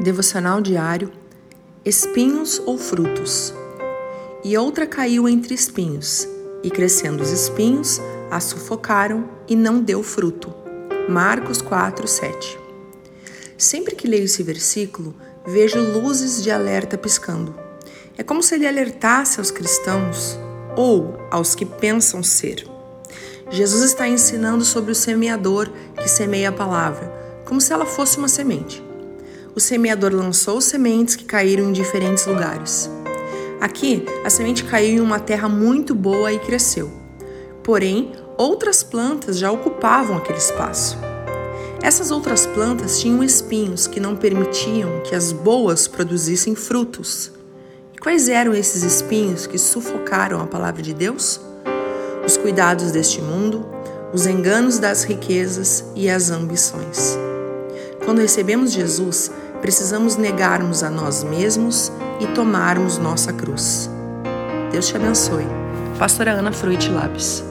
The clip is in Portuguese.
Devocional diário: Espinhos ou frutos? E outra caiu entre espinhos, e crescendo os espinhos, a sufocaram e não deu fruto. Marcos 4, 7. Sempre que leio esse versículo, vejo luzes de alerta piscando. É como se ele alertasse aos cristãos ou aos que pensam ser. Jesus está ensinando sobre o semeador que semeia a palavra, como se ela fosse uma semente o semeador lançou sementes que caíram em diferentes lugares. Aqui, a semente caiu em uma terra muito boa e cresceu. Porém, outras plantas já ocupavam aquele espaço. Essas outras plantas tinham espinhos que não permitiam que as boas produzissem frutos. E quais eram esses espinhos que sufocaram a palavra de Deus? Os cuidados deste mundo, os enganos das riquezas e as ambições. Quando recebemos Jesus, precisamos negarmos a nós mesmos e tomarmos nossa cruz. Deus te abençoe. Pastora Ana Fruit Lápis.